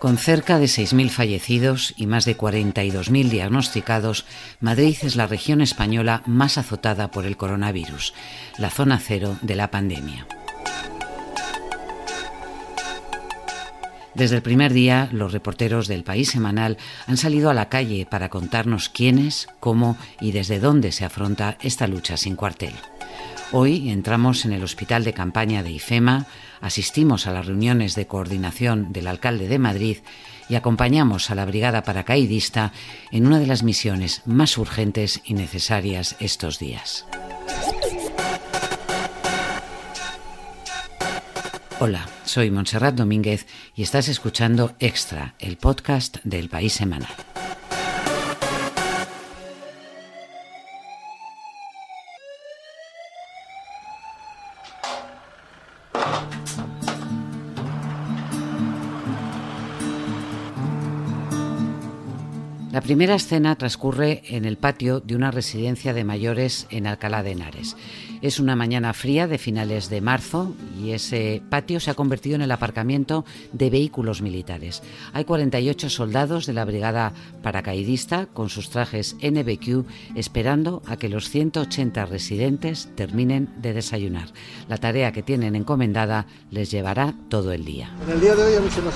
Con cerca de 6.000 fallecidos y más de 42.000 diagnosticados, Madrid es la región española más azotada por el coronavirus, la zona cero de la pandemia. Desde el primer día, los reporteros del País Semanal han salido a la calle para contarnos quiénes, cómo y desde dónde se afronta esta lucha sin cuartel. Hoy entramos en el hospital de campaña de IFEMA, asistimos a las reuniones de coordinación del alcalde de Madrid y acompañamos a la brigada paracaidista en una de las misiones más urgentes y necesarias estos días. Hola, soy Montserrat Domínguez y estás escuchando Extra, el podcast del País Semanal. La primera escena transcurre en el patio de una residencia de mayores en Alcalá de Henares. Es una mañana fría de finales de marzo y ese patio se ha convertido en el aparcamiento de vehículos militares. Hay 48 soldados de la brigada paracaidista con sus trajes NBQ esperando a que los 180 residentes terminen de desayunar. La tarea que tienen encomendada les llevará todo el día. En el día de hoy se nos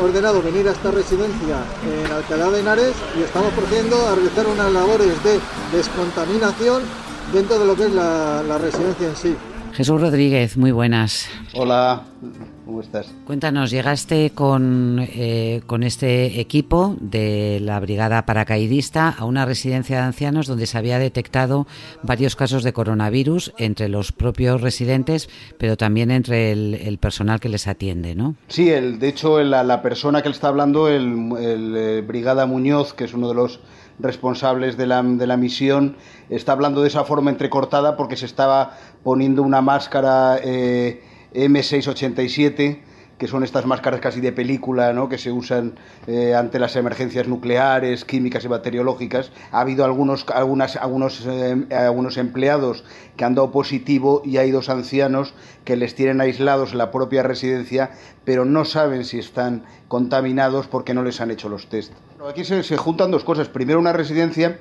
ordenado venir a esta residencia en Alcalá de Henares y estamos procediendo a realizar unas labores de descontaminación dentro de lo que es la, la residencia en sí. Jesús Rodríguez, muy buenas. Hola, ¿cómo estás? Cuéntanos, llegaste con, eh, con este equipo de la Brigada Paracaidista a una residencia de ancianos donde se había detectado varios casos de coronavirus entre los propios residentes, pero también entre el, el personal que les atiende, ¿no? Sí, el, de hecho, la, la persona que le está hablando, el, el eh, Brigada Muñoz, que es uno de los responsables de la, de la, misión está hablando de esa forma entrecortada porque se estaba poniendo una máscara eh, M687 que son estas máscaras casi de película, ¿no? que se usan eh, ante las emergencias nucleares, químicas y bacteriológicas. Ha habido algunos, algunas, algunos, eh, algunos empleados que han dado positivo y hay dos ancianos que les tienen aislados en la propia residencia, pero no saben si están contaminados porque no les han hecho los test. Aquí se, juntan dos cosas. Primero, una residencia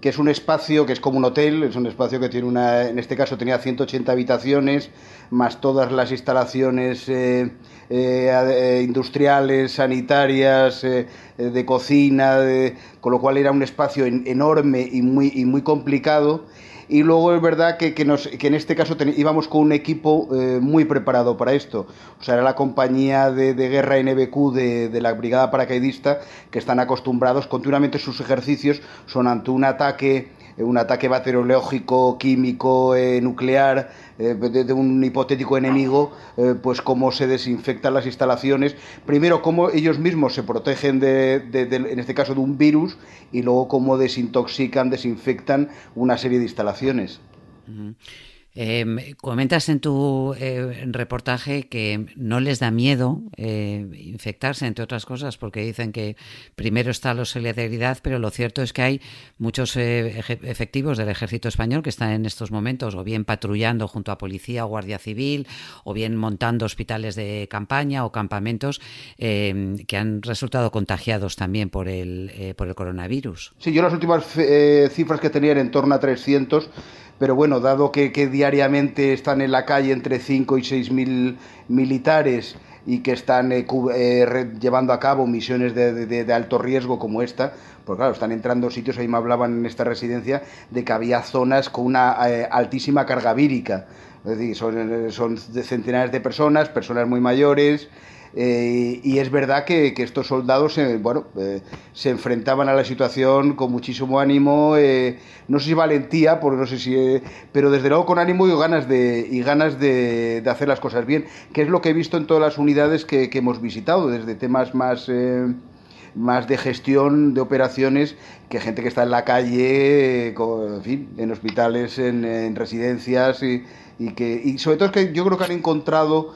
que es un espacio que es como un hotel, es un espacio que tiene una, en este caso tenía 180 habitaciones, más todas las instalaciones eh, eh, industriales, sanitarias, eh, de cocina, de, con lo cual era un espacio en, enorme y muy, y muy complicado. Y luego es verdad que, que, nos, que en este caso íbamos con un equipo eh, muy preparado para esto. O sea, era la compañía de, de guerra NBQ de, de, la Brigada Paracaidista que están acostumbrados continuamente sus ejercicios son ante un ataque un ataque bacteriológico, químico, eh, nuclear, eh, de, de, un hipotético enemigo, eh, pues cómo se desinfectan las instalaciones. Primero, cómo ellos mismos se protegen, de, en este caso, de un virus, y luego cómo desintoxican, desinfectan una serie de instalaciones. Uh. Eh, comentas en tu eh, reportaje que no les da miedo eh, infectarse, entre otras cosas, porque dicen que primero está la solidaridad, pero lo cierto es que hay muchos eh, efectivos del ejército español que están en estos momentos o bien patrullando junto a policía o guardia civil, o bien montando hospitales de campaña o campamentos eh, que han resultado contagiados también por el, por el coronavirus. Sí, yo las últimas cifras que tenía en torno a 300 pero bueno, dado que, diariamente están en la calle entre 5 y 6 mil militares y que están eh, eh, llevando a cabo misiones de, alto riesgo como esta, pues claro, están entrando sitios, ahí me hablaban en esta residencia, de que había zonas con una eh, altísima carga vírica. Es decir, son, centenares de personas, personas muy mayores, eh, y es verdad que, que estos soldados eh, bueno, se enfrentaban a la situación con muchísimo ánimo, eh, no sé si valentía, porque no sé si, eh, pero desde luego con ánimo y ganas, de, y ganas de, de, hacer las cosas bien, que es lo que he visto en todas las unidades que, hemos visitado, desde temas más más de gestión de operaciones que gente que está en la calle, en fin, en hospitales, en, en residencias y, y, que y sobre todo es que yo creo que han encontrado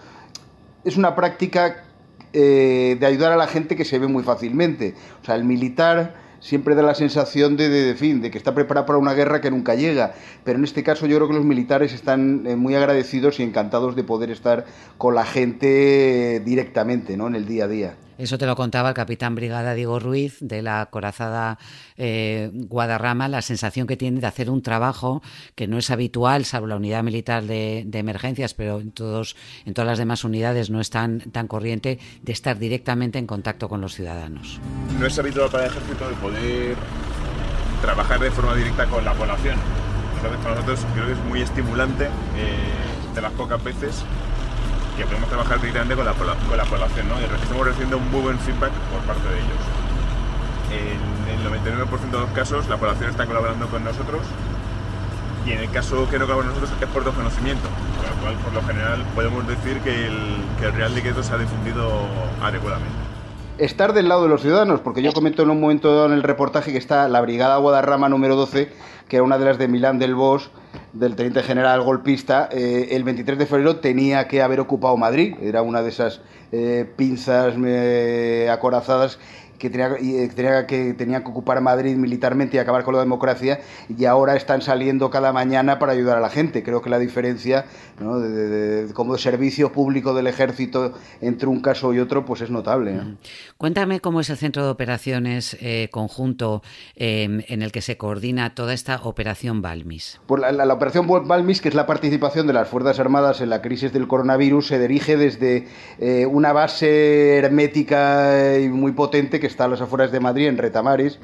es una práctica eh, de ayudar a la gente que se ve muy fácilmente. O sea, el militar siempre da la sensación de, de, fin, de que está preparado para una guerra que nunca llega. Pero en este caso yo creo que los militares están eh, muy agradecidos y encantados de poder estar con la gente directamente, ¿no? En el día a día. Eso te lo contaba el capitán brigada Diego Ruiz de la corazada eh, Guadarrama, la sensación que tiene de hacer un trabajo que no es habitual, salvo la unidad militar de, emergencias, pero en, en todas las demás unidades no es tan, tan corriente, de estar directamente en contacto con los ciudadanos. No es habitual para el ejército el poder trabajar de forma directa con la población. Entonces, para nosotros creo que es muy estimulante eh, de las pocas veces que podemos trabajar directamente con la, población, ¿no? Y estamos recibiendo un muy buen feedback por parte de ellos. En el 99% de los casos la población está colaborando con nosotros y en el caso que no colabora con nosotros es por desconocimiento, con lo cual por lo general podemos decir que el, que el Real Decreto se ha difundido adecuadamente estar del lado de los ciudadanos, porque yo comento en un momento dado en el reportaje que está la Brigada Guadarrama número 12, que era una de las de Milán del Bosch, del teniente general golpista, eh, el 23 de febrero tenía que haber ocupado Madrid, era una de esas eh, pinzas eh, acorazadas que tenía, que tenía que ocupar Madrid militarmente y acabar con la democracia y ahora están saliendo cada mañana para ayudar a la gente. Creo que la diferencia ¿no? de, como servicio público del ejército entre un caso y otro pues es notable. Cuéntame cómo es el centro de operaciones eh, conjunto em, en el que se coordina toda esta operación Balmis. Pues la, operación Balmis, que es la participación de las Fuerzas Armadas en la crisis del coronavirus, se dirige desde eh, una base hermética y muy potente que está a las afueras de Madrid, en Retamares,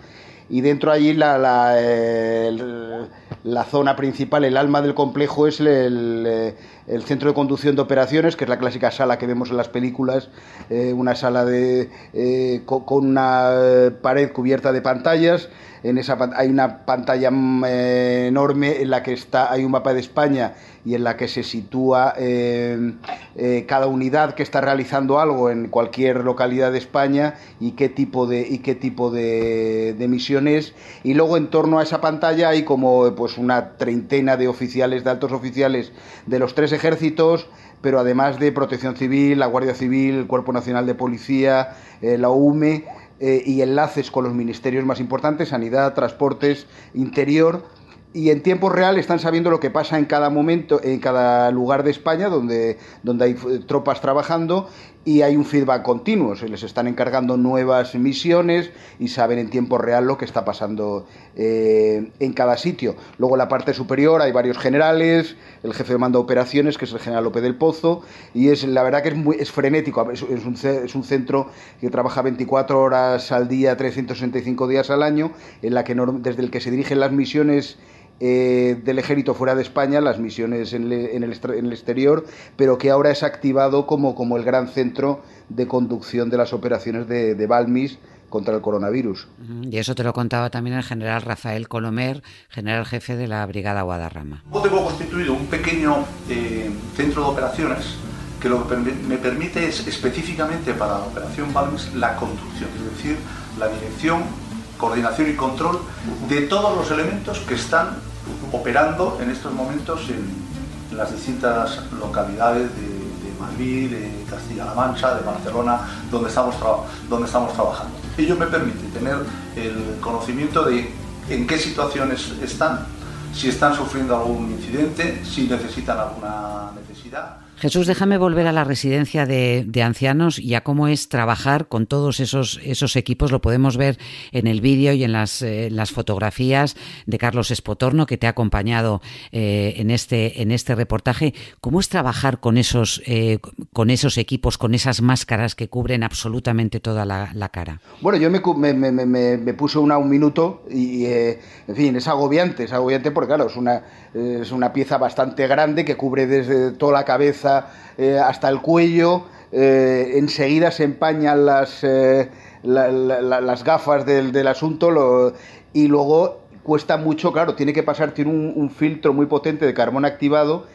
y dentro allí la, la, la, zona principal, el alma del complejo es el, el, centro de conducción de operaciones, que es la clásica sala que vemos en las películas, eh, una sala de, eh, con, una pared cubierta de pantallas, en esa hay una pantalla eh, enorme en la que está hay un mapa de España y en la que se sitúa eh, eh, cada unidad que está realizando algo en cualquier localidad de España y qué tipo de y qué tipo de, de y luego en torno a esa pantalla hay como pues una treintena de oficiales de altos oficiales de los tres ejércitos pero además de Protección Civil, la Guardia Civil, el Cuerpo Nacional de Policía, la UME eh, y enlaces con los ministerios más importantes, sanidad, transportes, interior, y en tiempo real están sabiendo lo que pasa en cada momento, en cada lugar de España donde, donde hay tropas trabajando y hay un feedback continuo. Se les están encargando nuevas misiones y saben en tiempo real lo que está pasando eh, en cada sitio. Luego en la parte superior hay varios generales, el jefe de mando de operaciones, que es el general López del Pozo, y es la verdad que es, muy, es frenético. Es, un, es un centro que trabaja 24 horas al día, 365 días al año, en la que desde el que se dirigen las misiones eh, del ejército fuera de España, las misiones en, el, exterior, pero que ahora es activado como, como el gran centro de conducción de las operaciones de, de Balmis contra el coronavirus. Y eso te lo contaba también el general Rafael Colomer, general jefe de la Brigada Guadarrama. Tengo constituido un pequeño eh, centro de operaciones que lo que me permite es específicamente para la operación Balmis la conducción, es decir, la dirección coordinación y control de todos los elementos que están operando en estos momentos en, las distintas localidades de, Madrid, de Castilla-La Mancha, de Barcelona, donde estamos, donde estamos trabajando. Ello me permite tener el conocimiento de en qué situaciones están, si están sufriendo algún incidente, si necesitan alguna necesidad Jesús, déjame volver a la residencia de, ancianos y a cómo es trabajar con todos esos, esos equipos. Lo podemos ver en el vídeo y en las, eh, las, fotografías de Carlos Espotorno, que te ha acompañado eh, en, este, en este reportaje. ¿Cómo es trabajar con esos, eh, con esos equipos, con esas máscaras que cubren absolutamente toda la, cara? Bueno, yo me, me, me, me puse una un minuto y, en fin, es agobiante, es agobiante porque, claro, es una, es una pieza bastante grande que cubre desde toda la cabeza eh, hasta el cuello, eh, enseguida se empañan las, eh, las gafas del, asunto y luego cuesta mucho, claro, tiene que pasar, tiene un filtro muy potente de carbón activado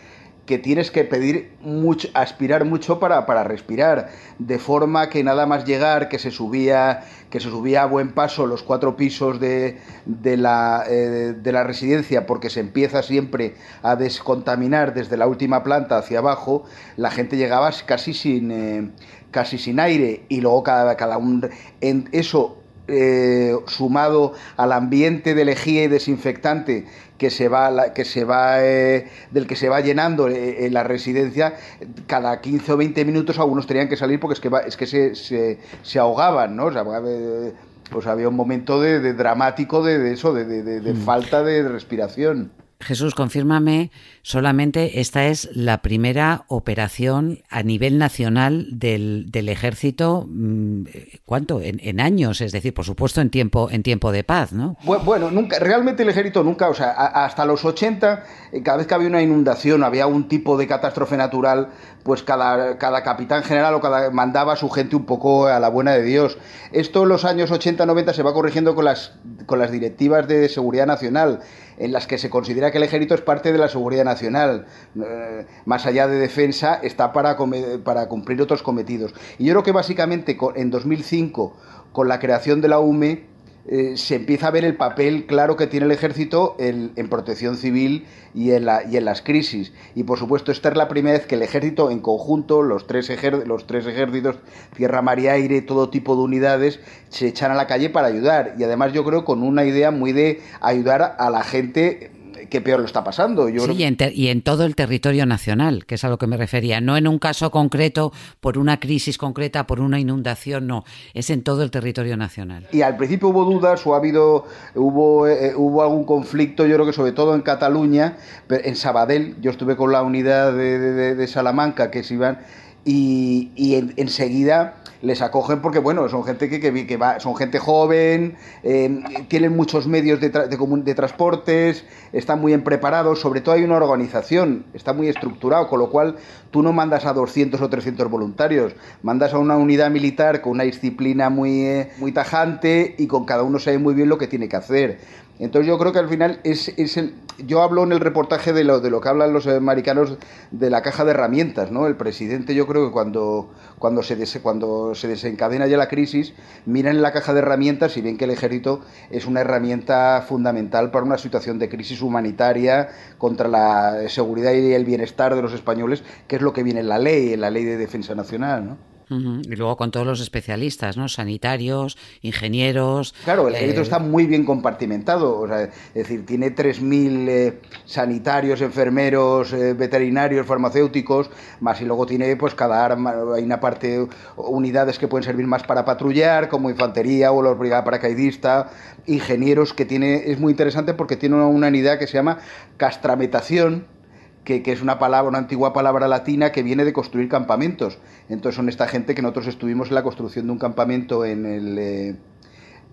que tienes que pedir mucho, aspirar mucho para, para, respirar, de forma que nada más llegar, que se subía, que se subía a buen paso los cuatro pisos de, de, la, eh, de la residencia, porque se empieza siempre a descontaminar desde la última planta hacia abajo, la gente llegaba casi sin, eh, casi sin aire y luego cada, cada un... En eso eh, sumado al ambiente de lejía y desinfectante que se va, que se va eh, del que se va llenando eh, en la residencia, cada 15 o 20 minutos algunos tenían que salir porque es que, es que se, se, ahogaban, ¿no? O sea, pues había un momento de, dramático de, eso, de, mm. falta de respiración. Jesús, confírmame, solamente esta es la primera operación a nivel nacional del, del ejército, mm, ¿cuánto? En, años, es decir, por supuesto en tiempo, en tiempo de paz, ¿no? Bueno, nunca, realmente el ejército nunca, o sea, hasta los 80, eh, cada vez que había una inundación, había un tipo de catástrofe natural, pues cada, cada capitán general o cada mandaba a su gente un poco a la buena de Dios. Esto en los años 80-90 se va corrigiendo con las, con las directivas de seguridad nacional en las que se considera que el ejército es parte de la seguridad nacional, eh, más allá de defensa, está para, para cumplir otros cometidos. Y yo creo que básicamente en 2005, con la creación de la UME, eh, se empieza a ver el papel claro que tiene el ejército en, protección civil y en, la, y en las crisis. Y por supuesto, esta es la primera vez que el ejército en conjunto, los tres, los tres ejércitos, tierra, mar y aire, todo tipo de unidades, se echan a la calle para ayudar. Y además yo creo con una idea muy de ayudar a la gente que peor lo está pasando. Yo sí, y, en todo el territorio nacional, que es a lo que me refería. No en un caso concreto, por una crisis concreta, por una inundación, no. Es en todo el territorio nacional. Y al principio hubo dudas o ha habido, hubo, eh, hubo algún conflicto, yo creo que sobre todo en Cataluña, en Sabadell. Yo estuve con la unidad de, Salamanca, que se iban, y, y enseguida les acogen porque, bueno, son gente que, que, va, son gente joven, eh, tienen muchos medios de, de, transportes, están muy bien preparados, sobre todo hay una organización, está muy estructurado, con lo cual tú no mandas a 200 o 300 voluntarios, mandas a una unidad militar con una disciplina muy, eh, muy tajante y con cada uno sabe muy bien lo que tiene que hacer. Entonces yo creo que al final es, es el, yo hablo en el reportaje de lo, de lo que hablan los americanos de la caja de herramientas, ¿no? El presidente yo creo que cuando, cuando, se, cuando se desencadena ya la crisis, miran en la caja de herramientas y ven que el ejército es una herramienta fundamental para una situación de crisis humanitaria contra la seguridad y el bienestar de los españoles, que es lo que viene en la ley, en la ley de defensa nacional, ¿no? Y luego con todos los especialistas, ¿no? Sanitarios, ingenieros. Claro, el ejército eh, está muy bien compartimentado. O sea, es decir, tiene 3.000 eh, sanitarios, enfermeros, eh, veterinarios, farmacéuticos, más y luego tiene, pues, cada arma, hay una parte, unidades que pueden servir más para patrullar, como infantería o la brigada paracaidista, ingenieros que tiene, es muy interesante porque tiene una unidad que se llama castrametación que, es una palabra, una antigua palabra latina que viene de construir campamentos. Entonces son esta gente que nosotros estuvimos en la construcción de un campamento en el, eh,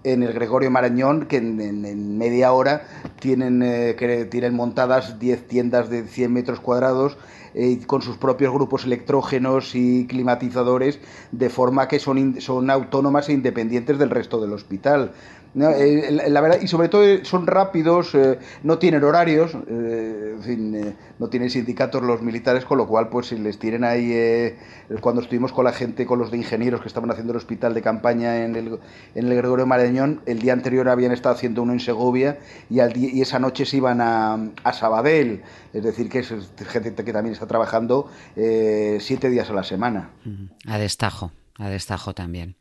en el Gregorio Marañón, que en, media hora tienen, eh, que tienen montadas 10 tiendas de 100 metros cuadrados eh, con sus propios grupos electrógenos y climatizadores, de forma que son, son autónomas e independientes del resto del hospital. Eh, la verdad, y sobre todo eh, son rápidos, eh, no tienen horarios, en fin, no tienen sindicatos los militares, con lo cual, pues si les tienen ahí, cuando estuvimos con la gente, con los de ingenieros que estaban haciendo el hospital de campaña en el, en el Gregorio Marañón, el día anterior habían estado haciendo uno en Segovia y, al y esa noche se iban a, a Sabadell, es decir, que es gente que también está trabajando siete días a la semana. A destajo, a destajo también.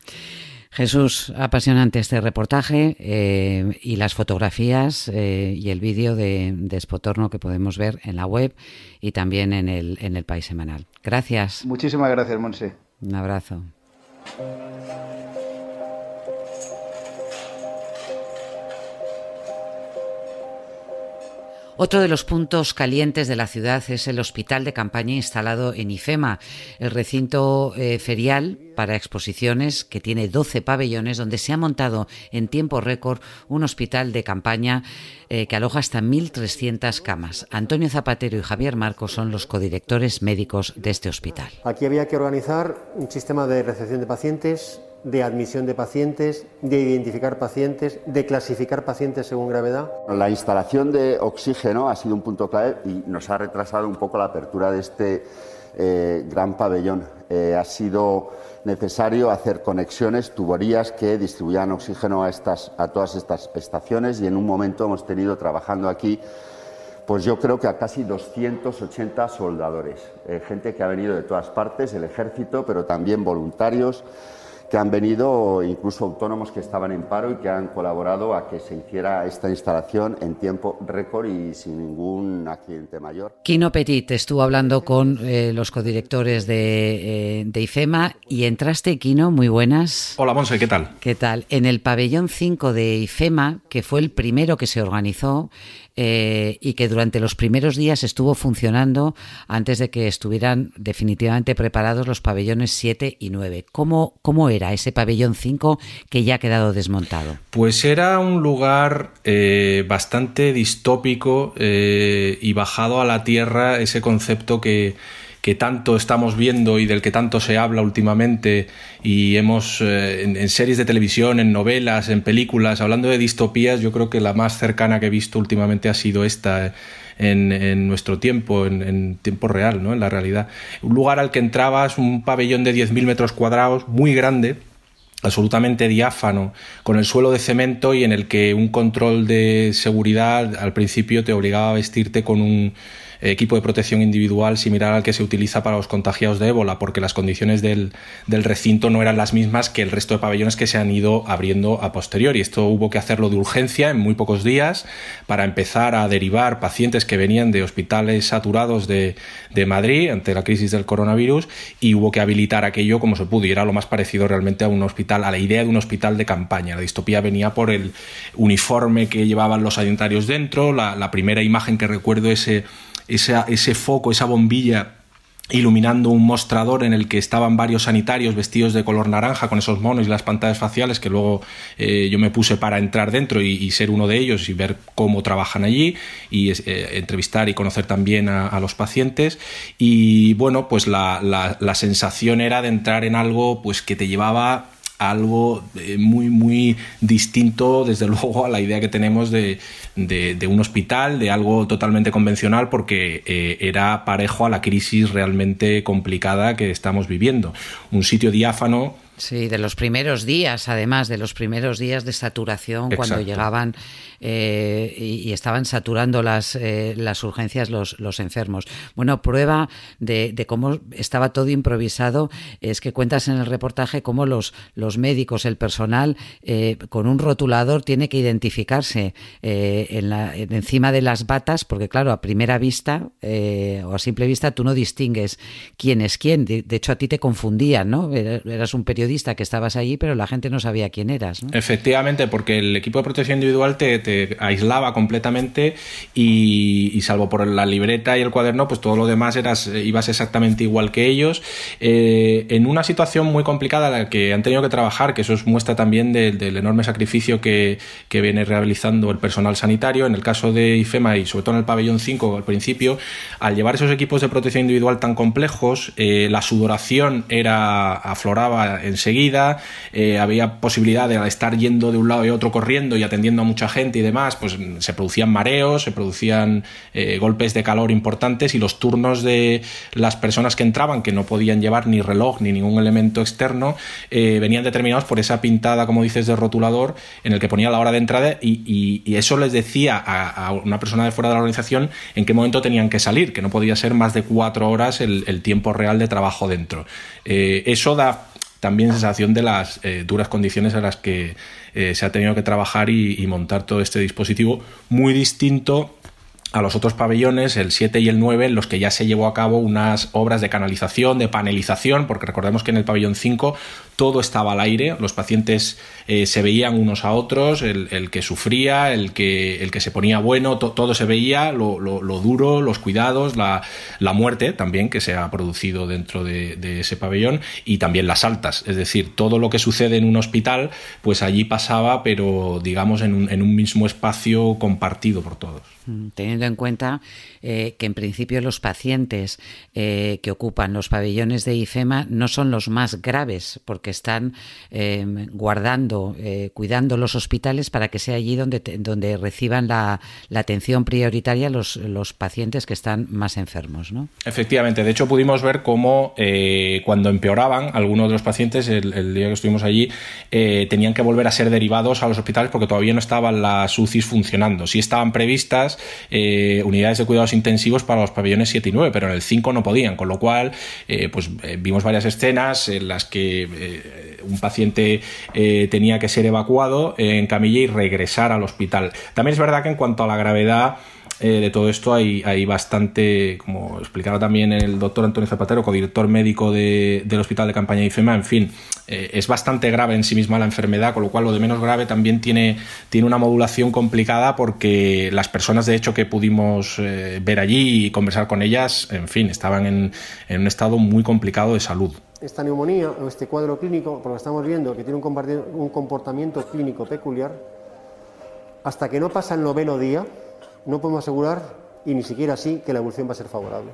Jesús, apasionante este reportaje eh, y las fotografías eh, y el vídeo de, de Espotorno que podemos ver en la web y también en el, en el País Semanal. Gracias. Muchísimas gracias, Monse. Un abrazo. Otro de los puntos calientes de la ciudad es el hospital de campaña instalado en IFEMA, el recinto eh, ferial para exposiciones que tiene 12 pabellones donde se ha montado en tiempo récord un hospital de campaña eh, que aloja hasta 1.300 camas. Antonio Zapatero y Javier Marcos son los codirectores médicos de este hospital. Aquí había que organizar un sistema de recepción de pacientes de admisión de pacientes, de identificar pacientes, de clasificar pacientes según gravedad. La instalación de oxígeno ha sido un punto clave y nos ha retrasado un poco la apertura de este eh, gran pabellón. Eh, ha sido necesario hacer conexiones, tuberías que distribuyan oxígeno a, estas, a todas estas estaciones y en un momento hemos tenido trabajando aquí pues yo creo que a casi 280 soldadores, eh, gente que ha venido de todas partes, el ejército, pero también voluntarios, que han venido, incluso autónomos que estaban en paro y que han colaborado a que se hiciera esta instalación en tiempo récord y sin ningún accidente mayor. Kino Petit estuvo hablando con eh, los codirectores de, eh, de, IFEMA y entraste, Kino, muy buenas. Hola, Monse, ¿qué tal? ¿Qué tal? En el pabellón 5 de IFEMA, que fue el primero que se organizó, eh, y que durante los primeros días estuvo funcionando antes de que estuvieran definitivamente preparados los pabellones 7 y 9. ¿Cómo, cómo era ese pabellón 5 que ya ha quedado desmontado? Pues era un lugar eh, bastante distópico eh, y bajado a la tierra ese concepto que que tanto estamos viendo y del que tanto se habla últimamente y hemos eh, en, series de televisión, en novelas, en películas, hablando de distopías, yo creo que la más cercana que he visto últimamente ha sido esta. En, nuestro tiempo, en, tiempo real, ¿no? en la realidad. Un lugar al que entrabas, un pabellón de 10.000 metros cuadrados, muy grande, absolutamente diáfano, con el suelo de cemento y en el que un control de seguridad al principio te obligaba a vestirte con un equipo de protección individual similar al que se utiliza para los contagiados de ébola, porque las condiciones del, del recinto no eran las mismas que el resto de pabellones que se han ido abriendo a posteriori. Esto hubo que hacerlo de urgencia en muy pocos días para empezar a derivar pacientes que venían de hospitales saturados de, de Madrid ante la crisis del coronavirus y hubo que habilitar aquello como se pudo y era lo más parecido realmente a un hospital, a la idea de un hospital de campaña. La distopía venía por el uniforme que llevaban los sanitarios dentro, la, la primera imagen que recuerdo ese ese foco, esa bombilla iluminando un mostrador en el que estaban varios sanitarios vestidos de color naranja con esos monos y las pantallas faciales que luego eh, yo me puse para entrar dentro y, ser uno de ellos y ver cómo trabajan allí y eh, entrevistar y conocer también a, los pacientes. Y bueno pues la, la sensación era de entrar en algo pues que te llevaba algo eh, muy, muy distinto, desde luego, a la idea que tenemos de, de, un hospital, de algo totalmente convencional, porque eh, era parejo a la crisis realmente complicada que estamos viviendo. Un sitio diáfano Sí, de los primeros días, además, de los primeros días de saturación, cuando llegaban eh, y, estaban saturando las, eh, las urgencias los, los, enfermos. Bueno, prueba de, cómo estaba todo improvisado es que cuentas en el reportaje cómo los, los médicos, el personal, eh, con un rotulador tiene que identificarse en la, encima de las batas, porque claro, a primera vista o a simple vista tú no distingues quién es quién. De, hecho, a ti te confundían, ¿no? Eras un periodista que estabas allí, pero la gente no sabía quién eras. Efectivamente, porque el equipo de protección individual te, aislaba completamente y, salvo por la libreta y el cuaderno, pues todo lo demás eras, ibas exactamente igual que ellos. Eh, en una situación muy complicada la que han tenido que trabajar, que eso es muestra también del enorme sacrificio que, viene realizando el personal sanitario. En el caso de IFEMA y sobre todo en el pabellón 5 al principio, al llevar esos equipos de protección individual tan complejos, eh, la sudoración era afloraba en enseguida, eh, había posibilidad de estar yendo de un lado y otro corriendo y atendiendo a mucha gente y demás, pues se producían mareos, se producían eh, golpes de calor importantes y los turnos de las personas que entraban, que no podían llevar ni reloj ni ningún elemento externo, eh, venían determinados por esa pintada, como dices, de rotulador en el que ponía la hora de entrada y, eso les decía a, una persona de fuera de la organización en qué momento tenían que salir, que no podía ser más de cuatro horas el, el tiempo real de trabajo dentro. eso da también sensación de las eh, duras condiciones en las que eh, se ha tenido que trabajar y, montar todo este dispositivo, muy distinto a los otros pabellones, el 7 y el 9, en los que ya se llevó a cabo unas obras de canalización, de panelización, porque recordemos que en el pabellón 5 todo estaba al aire, los pacientes eh, se veían unos a otros, el, que sufría, el que, el que se ponía bueno, todo se veía, lo, duro, los cuidados, la, muerte también que se ha producido dentro de, ese pabellón y también las altas, es decir, todo lo que sucede en un hospital, pues allí pasaba, pero digamos en un, en un mismo espacio compartido por todos. Mm, teniendo en cuenta eh, que en principio los pacientes eh, que ocupan los pabellones de IFEMA no son los más graves, porque están em, guardando, eh, cuidando los hospitales para que sea allí donde, donde reciban la, atención prioritaria los, pacientes que están más enfermos. ¿no? Efectivamente, de hecho pudimos ver cómo cuando empeoraban algunos de los pacientes, el, día que estuvimos allí, tenían que volver a ser derivados a los hospitales porque todavía no estaban las UCIs funcionando. Sí estaban previstas, eh, unidades de cuidados intensivos para los pabellones 7 y 9, pero en el 5 no podían, con lo cual eh, pues vimos varias escenas en las que un paciente tenía que ser evacuado en camilla y regresar al hospital. También es verdad que en cuanto a la gravedad eh, de todo esto hay, bastante, como explicaba también el doctor Antonio Zapatero, codirector médico del Hospital de Campaña de IFEMA, en fin, eh, es bastante grave en sí misma la enfermedad, con lo cual lo de menos grave también tiene, tiene una modulación complicada porque las personas de hecho que pudimos eh, ver allí y conversar con ellas, en fin, estaban en, un estado muy complicado de salud. Esta neumonía o este cuadro clínico, que estamos viendo, que tiene un comportamiento clínico peculiar, hasta que no pasa el noveno día, no podemos asegurar, y ni siquiera así, que la evolución va a ser favorable.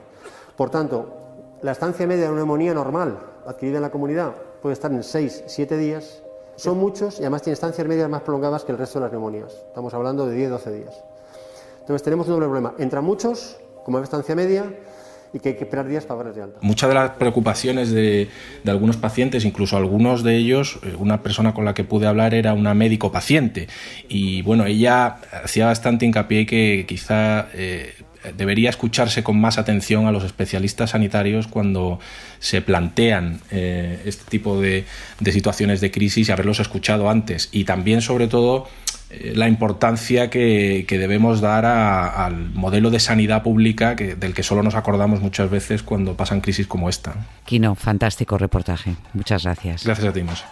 Por tanto, la estancia media de una neumonía normal adquirida en la comunidad puede estar en 6, 7 días. Son muchos y además tiene estancias medias más prolongadas que el resto de las neumonías. Estamos hablando de 10, 12 días. Entonces tenemos un doble problema. Entran muchos, como estancia media, y que hay que esperar días para de alta. Muchas de las preocupaciones de, algunos pacientes, incluso algunos de ellos, eh, una persona con la que pude hablar era una médico paciente y bueno, ella hacía bastante hincapié que quizá eh, debería escucharse con más atención a los especialistas sanitarios cuando se plantean eh, este tipo de, de situaciones de crisis y haberlos escuchado antes y también sobre todo la importancia que, debemos dar al modelo de sanidad pública del que solo nos acordamos muchas veces cuando pasan crisis como esta. Kino, fantástico reportaje. Muchas gracias. Gracias a ti, Mos.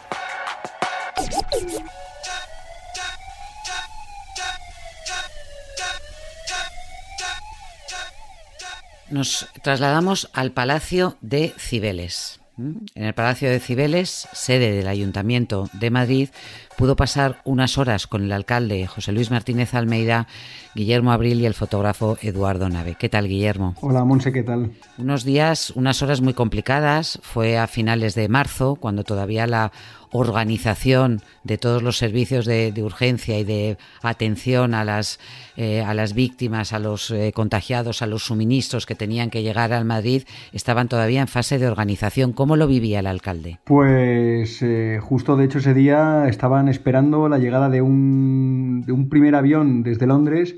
Nos trasladamos al Palacio de Cibeles. En el Palacio de Cibeles, sede del Ayuntamiento de Madrid, pudo pasar unas horas con el alcalde José Luis Martínez Almeida, Guillermo Abril y el fotógrafo Eduardo Nave. ¿Qué tal, Guillermo? Hola, Monse, ¿qué tal? Unos días, unas horas muy complicadas. Fue a finales de marzo, cuando todavía la organización de todos los servicios de, urgencia y de atención a las, eh, a las víctimas, a los eh, contagiados, a los suministros que tenían que llegar al Madrid, estaban todavía en fase de organización. ¿Cómo lo vivía el alcalde? Pues eh, justo de hecho ese día estaban esperando la llegada de un, de un primer avión desde Londres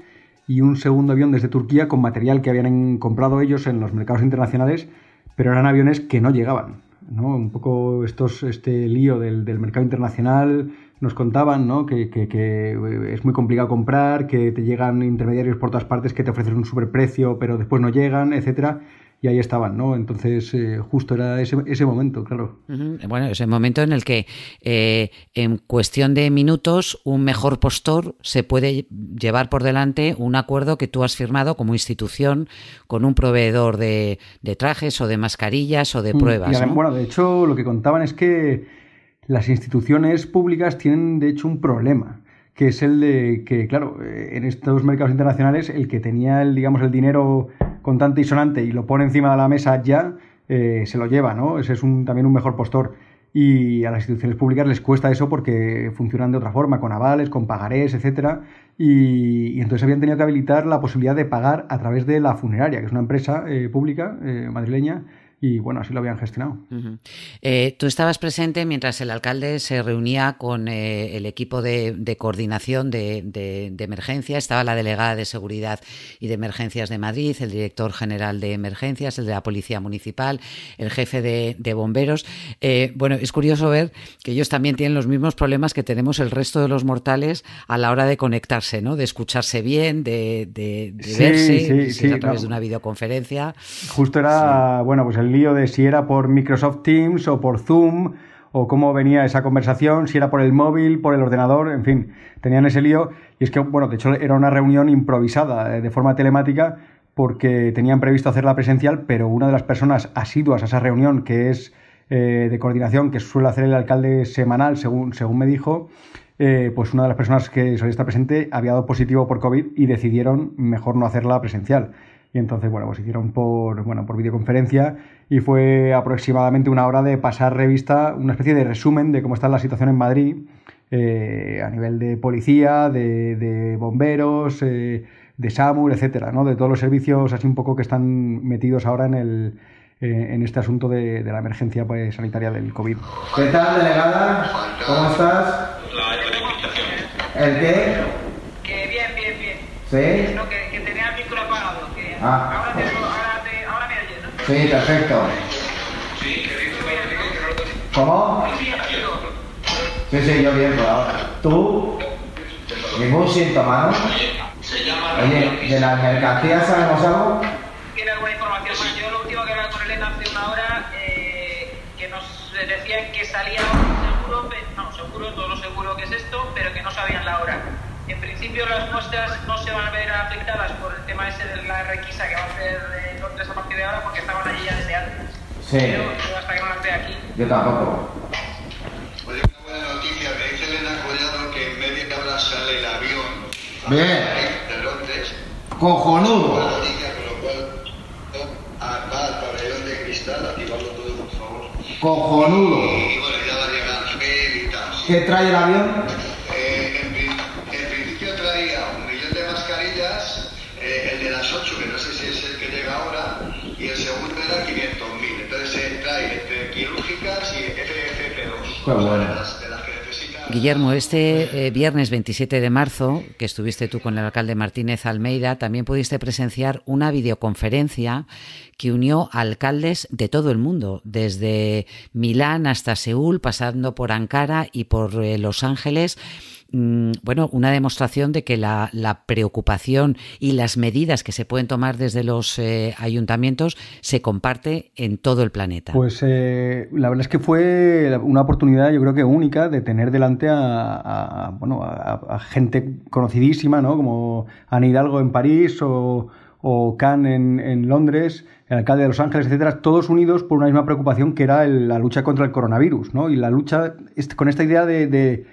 y un segundo avión desde Turquía con material que habían comprado ellos en los mercados internacionales, pero eran aviones que no llegaban. ¿No? Un poco estos, este lío del, del mercado internacional nos contaban ¿no? que, que, que, es muy complicado comprar, que te llegan intermediarios por todas partes que te ofrecen un superprecio pero después no llegan, etcétera y ahí estaban, ¿no? Entonces, eh, justo era ese, ese momento, claro. Bueno, ese momento en el que eh, en cuestión de minutos un mejor postor se puede llevar por delante un acuerdo que tú has firmado como institución con un proveedor de, trajes o de mascarillas o de mm, pruebas. Bueno, de hecho, lo que contaban es que las instituciones públicas tienen, de hecho, un problema que es el de que, claro, eh, en estos mercados internacionales, el que tenía el, digamos, el dinero contante y sonante y lo pone encima de la mesa ya, eh, se lo lleva, ¿no? Ese es un, también un mejor postor. Y a las instituciones públicas les cuesta eso porque funcionan de otra forma, con avales, con pagarés, etcétera. Y, entonces habían tenido que habilitar la posibilidad de pagar a través de la funeraria, que es una empresa eh, pública madrileña y bueno, así lo habían gestionado. Eh, tú estabas presente mientras el alcalde se reunía con eh, el equipo de, coordinación de, emergencia, estaba la delegada de seguridad y de emergencias de Madrid, el director general de emergencias, el de la policía municipal, el jefe de, bomberos. Eh, bueno, es curioso ver que ellos también tienen los mismos problemas que tenemos el resto de los mortales a la hora de conectarse, ¿no? De escucharse bien, de, verse, a través de una videoconferencia. Justo era, bueno, pues el lío de si era por Microsoft Teams o por Zoom o cómo venía esa conversación, si era por el móvil, por el ordenador, en fin, tenían ese lío. Y es que, bueno, de hecho era una reunión improvisada, eh, de forma telemática, porque tenían previsto hacerla presencial, pero una de las personas asiduas a esa reunión, que es eh, de coordinación, que suele hacer el alcalde semanal, según, según me dijo, eh, pues una de las personas que solía estar presente había dado positivo por COVID y decidieron mejor no hacerla presencial. Y entonces, bueno, pues hicieron por, bueno, por videoconferencia y fue aproximadamente una hora de pasar revista, una especie de resumen de cómo está la situación en Madrid eh, a nivel de policía, de, bomberos, eh, de SAMUR, etcétera, ¿no? De todos los servicios así un poco que están metidos ahora en el eh, en este asunto de, la emergencia pues, sanitaria del COVID. ¿Qué tal, delegada? ¿Cómo estás? ¿El qué? Que bien, bien, bien. ¿Sí? Ah. Ahora, me oyes, ¿no? Sí, perfecto. ¿Cómo? Sí, sí, yo bien ahora. ¿Tú? ¿Ningún síntoma, no? Oye, ¿de las mercancías sabemos algo? ¿Tiene alguna información más? Yo lo último que hablaba con Elena hace una hora, eh, que nos decían que salía seguro, pe- no, seguro, todo lo seguro que es esto, pero que no sabían la hora. En principio las muestras no se van a ver afectadas por el tema ese de la requisa que va a hacer eh, Londres a partir de ahora porque estaban allí ya desde antes. Sí. Pero yo hasta que no las vea aquí. Yo tampoco. Oye, una buena noticia. Me dice Elena Collado que en media hora sale el avión Bien. de Londres. Cojonudo. Buena noticia, con lo cual ah, va al pabellón de cristal, activarlo todo, por favor. Cojonudo. Y bueno, ya va a llegar gel y tal. ¿Qué trae el avión? Guillermo, este eh, viernes 27 de marzo, que estuviste tú con el alcalde Martínez Almeida, también pudiste presenciar una videoconferencia que unió a alcaldes de todo el mundo, desde Milán hasta Seúl, pasando por Ankara y por eh, Los Ángeles. Mm, Bueno, una demostración de que la, la preocupación y las medidas que se pueden tomar desde los eh, ayuntamientos se comparte en todo el planeta. Pues eh, la verdad es que fue una oportunidad, yo creo que única, de tener delante a, bueno, a, gente conocidísima, ¿no? Como Ana Hidalgo en París o, o en, en Londres, el alcalde de Los Ángeles, etcétera, todos unidos por una misma preocupación que era la lucha contra el coronavirus, ¿no? Y la lucha est- con esta idea de, de-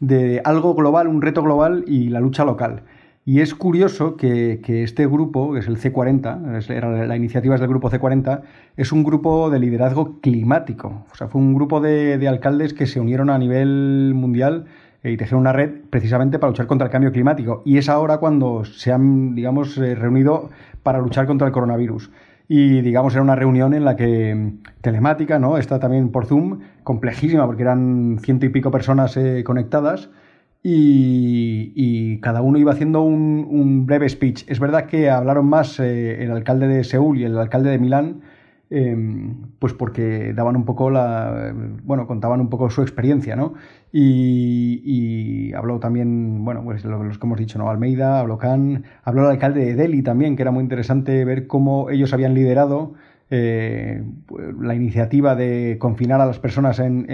de algo global, un reto global y la lucha local. Y es curioso que, que este grupo, que es el C40, es- era la iniciativa es del grupo C40, es un grupo de liderazgo climático. O sea, fue un grupo de, de alcaldes que se unieron a nivel mundial eh, y tejieron una red precisamente para luchar contra el cambio climático. Y es ahora cuando se han, digamos, eh, reunido para luchar contra el coronavirus. Y digamos, era una reunión en la que mm, telemática, ¿no? Está también por Zoom, complejísima porque eran ciento y pico personas eh, conectadas y, cada uno iba haciendo un, un breve speech. Es verdad que hablaron más eh, el alcalde de Seúl y el alcalde de Milán, eh, pues porque daban un poco la, bueno, contaban un poco su experiencia, ¿no? Y, habló también, bueno, pues lo- los que hemos dicho, ¿no? Almeida, habló Khan, habló el alcalde de Delhi también, que era muy interesante ver cómo ellos habían liderado eh, la iniciativa de confinar a las personas en,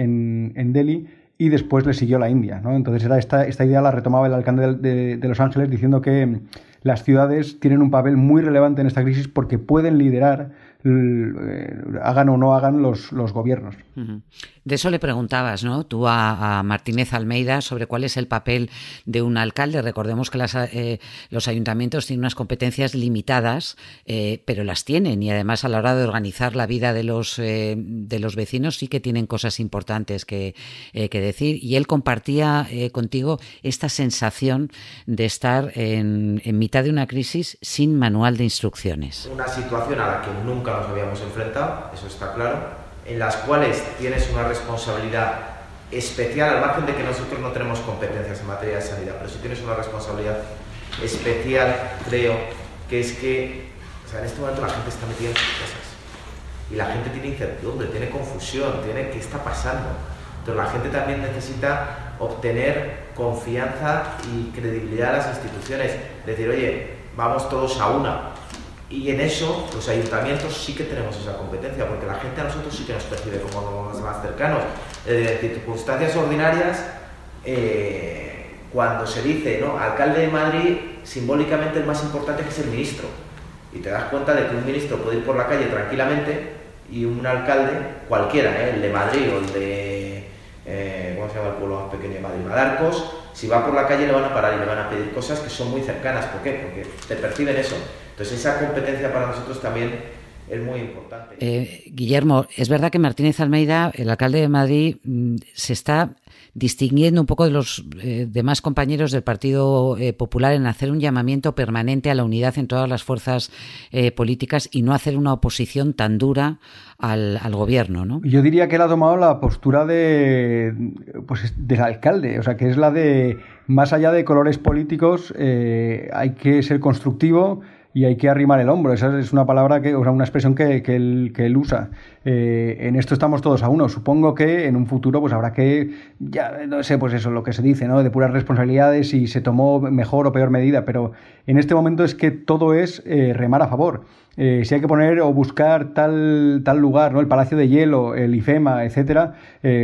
en, Delhi y después le siguió la India. ¿no? Entonces era esta, esta idea la retomaba el alcalde de, de- Los Ángeles diciendo que las ciudades tienen un papel muy relevante en esta crisis porque pueden liderar, hagan o no hagan los, los gobiernos. De eso le preguntabas, ¿no? Tú a, a Martínez Almeida sobre cuál es el papel de un alcalde. Recordemos que las, eh, los ayuntamientos tienen unas competencias limitadas, eh, pero las tienen y además a la hora de organizar la vida de los, eh, de los vecinos sí que tienen cosas importantes que, eh, que decir. Y él compartía eh, contigo esta sensación de estar en, en mitad de una crisis sin manual de instrucciones. una situación a la que nunca nos habíamos enfrentado, eso está claro, en las cuales tienes una responsabilidad especial, al margen de que nosotros no tenemos competencias en materia de sanidad, pero sí tienes una responsabilidad especial, creo, que es que o sea, en este momento la gente está metida en sus casas y la gente tiene incertidumbre, tiene confusión, tiene qué está pasando. Entonces la gente también necesita obtener confianza y credibilidad a las instituciones, decir, oye, vamos todos a una. Y en eso los ayuntamientos sí que tenemos esa competencia, porque la gente a nosotros sí que nos percibe como los más cercanos. Eh, circunstancias ordinarias, eh, cuando se dice, ¿no? Alcalde de Madrid, simbólicamente el más importante que es el ministro. Y te das cuenta de que un ministro puede ir por la calle tranquilamente y un alcalde, cualquiera, ¿eh? el de Madrid o el de, eh, ¿cómo se llama el pueblo más pequeño de Madrid? Madarcos, si va por la calle le van a parar y le van a pedir cosas que son muy cercanas. ¿Por qué? Porque te perciben eso. Entonces esa competencia para nosotros también es muy importante. Eh, Guillermo, es verdad que Martínez Almeida, el alcalde de Madrid, mm, se está distinguiendo un poco de los eh, demás compañeros del Partido eh, Popular en hacer un llamamiento permanente a la unidad en todas las fuerzas eh, políticas y no hacer una oposición tan dura al, al gobierno, ¿no? Yo diría que él ha tomado la postura de, pues, del alcalde, o sea, que es la de, más allá de colores políticos, eh, hay que ser constructivo y hay que arrimar el hombro. Esa es una palabra que, o sea, una expresión que, que, él, que él, usa. Eh, en esto estamos todos a uno. Supongo que en un futuro pues habrá que, ya no sé, pues eso, lo que se dice, ¿no? De puras responsabilidades y se tomó mejor o peor medida, pero en este momento es que todo es eh, remar a favor. Eh, si hay que poner o buscar tal, tal lugar, ¿no? El Palacio de Hielo, el IFEMA, etcétera,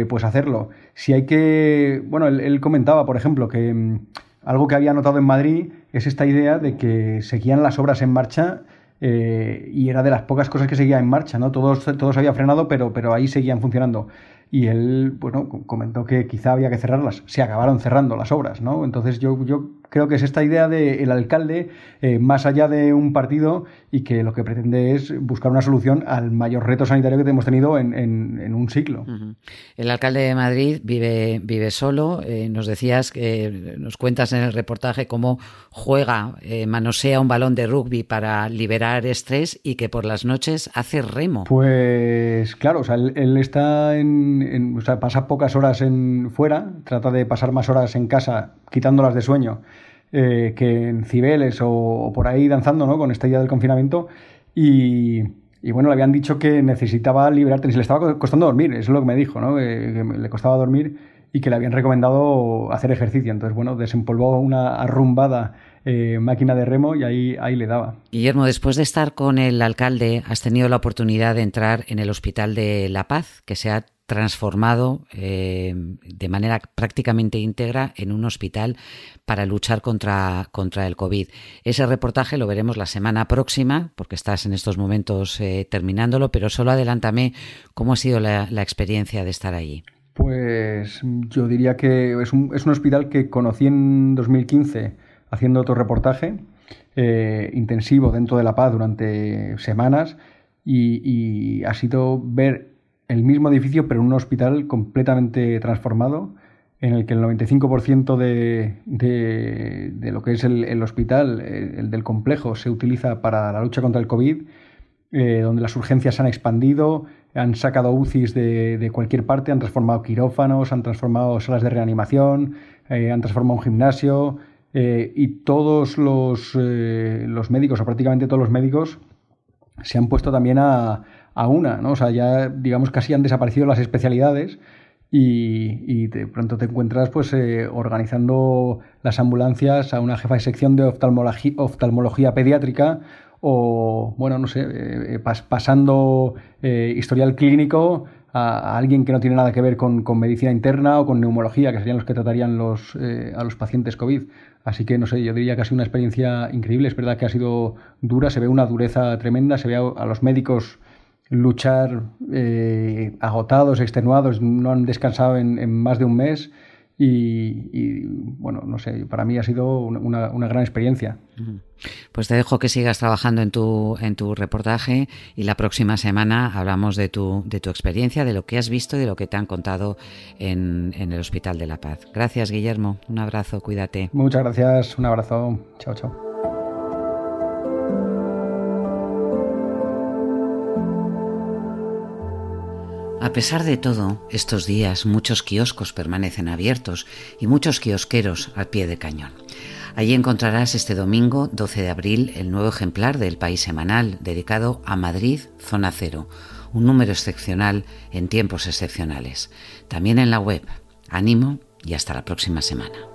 pues hacerlo. Si hay que. Bueno, él, él comentaba, por ejemplo, que mm, algo que había notado en Madrid es esta idea de que seguían las obras en marcha eh, y era de las pocas cosas que seguía en marcha, ¿no? Todos, todos había frenado, pero, pero ahí seguían funcionando y él, bueno, comentó que quizá había que cerrarlas. Se acabaron cerrando las obras, ¿no? Entonces yo, yo creo que es esta idea del alcalde eh, más allá de un partido y que lo que pretende es buscar una solución al mayor reto sanitario que hemos tenido en, en, un siglo. El alcalde de Madrid vive, vive solo. Eh, nos decías, que nos cuentas en el reportaje cómo juega, eh, manosea un balón de rugby para liberar estrés y que por las noches hace remo. Pues claro, o sea, él, está en, o sea, pasa pocas horas en fuera, trata de pasar más horas en casa quitándolas de sueño eh, que en Cibeles o, por ahí danzando, ¿no? Con esta idea del confinamiento. Y, bueno, le habían dicho que necesitaba liberarte, se le estaba costando dormir, es lo que me dijo, ¿no? Que, le costaba dormir y que le habían recomendado hacer ejercicio. Entonces, bueno, desempolvó una arrumbada eh, máquina de remo y ahí, ahí le daba. Guillermo, después de estar con el alcalde, has tenido la oportunidad de entrar en el Hospital de La Paz, que se ha transformado eh, de manera prácticamente íntegra en un hospital para luchar contra, contra el COVID. Ese reportaje lo veremos la semana próxima, porque estás en estos momentos eh, terminándolo, pero solo adelántame cómo ha sido la, experiencia de estar allí. Pues yo diría que es un, es un hospital que conocí en 2015 haciendo otro reportaje eh, intensivo dentro de La Paz durante semanas y, y ha sido ver el mismo edificio, pero en un hospital completamente transformado, en el que el 95% de, de, de, lo que es el, hospital, eh, el, del complejo, se utiliza para la lucha contra el COVID, eh, donde las urgencias se han expandido, han sacado UCIs de, cualquier parte, han transformado quirófanos, han transformado salas de reanimación, eh, han transformado un gimnasio, y todos los, los médicos, o prácticamente todos los médicos, se han puesto también a, a una, ¿no? O sea, ya digamos casi han desaparecido las especialidades y, de pronto te encuentras pues eh, organizando las ambulancias a una jefa de sección de oftalmología, oftalmología pediátrica o, bueno, no sé, eh, pasando eh, historial clínico a, alguien que no tiene nada que ver con, medicina interna o con neumología, que serían los que tratarían los, a los pacientes COVID. Así que, no sé, yo diría que ha sido una experiencia increíble. Es verdad que ha sido dura, se ve una dureza tremenda, se ve a los médicos luchar eh, agotados, extenuados, no han descansado en, más de un mes y, bueno, no sé, para mí ha sido una, gran experiencia. Pues te dejo que sigas trabajando en tu, en tu reportaje y la próxima semana hablamos de tu, de tu experiencia, de lo que has visto y de lo que te han contado en, en el Hospital de la Paz. Gracias, Guillermo. Un abrazo, cuídate. Muchas gracias, un abrazo. Chao, chao. A pesar de todo, estos días muchos kioscos permanecen abiertos y muchos kiosqueros al pie de cañón. Allí encontrarás este domingo 12 de abril el nuevo ejemplar del País Semanal dedicado a Madrid Zona Cero, un número excepcional en tiempos excepcionales. También en la web. Ánimo y hasta la próxima semana.